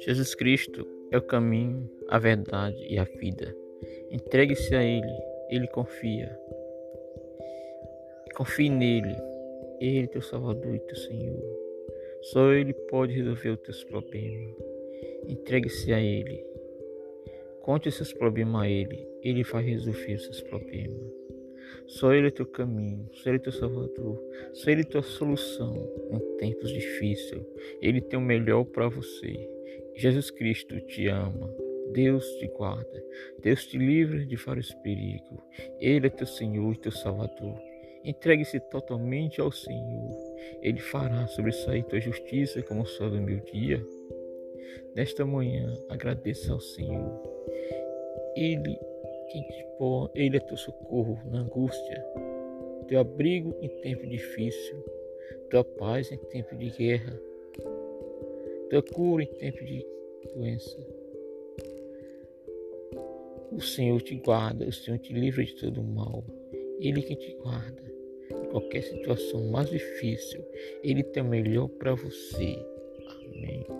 Jesus Cristo é o caminho, a verdade e a vida. Entregue-se a Ele, Ele confia. Confie nele, Ele é teu Salvador e teu Senhor. Só Ele pode resolver os teus problemas. Entregue-se a Ele. Conte os seus problemas a Ele, Ele vai resolver os seus problemas. Só Ele é teu caminho, só Ele é teu Salvador, só Ele é tua solução em tempos difíceis. Ele tem o melhor para você. Jesus Cristo te ama. Deus te guarda. Deus te livra de vários perigos. Ele é teu Senhor e teu Salvador. Entregue-se totalmente ao Senhor. Ele fará sobressair tua justiça como o sol do meu dia. Nesta manhã, agradeça ao Senhor. Ele, quem te põe, Ele é teu socorro na angústia, teu abrigo em tempo difícil, tua paz em tempo de guerra tua cura em tempo de doença. O Senhor te guarda, o Senhor te livra de todo mal. Ele que te guarda em qualquer situação mais difícil. Ele tem o melhor para você. Amém.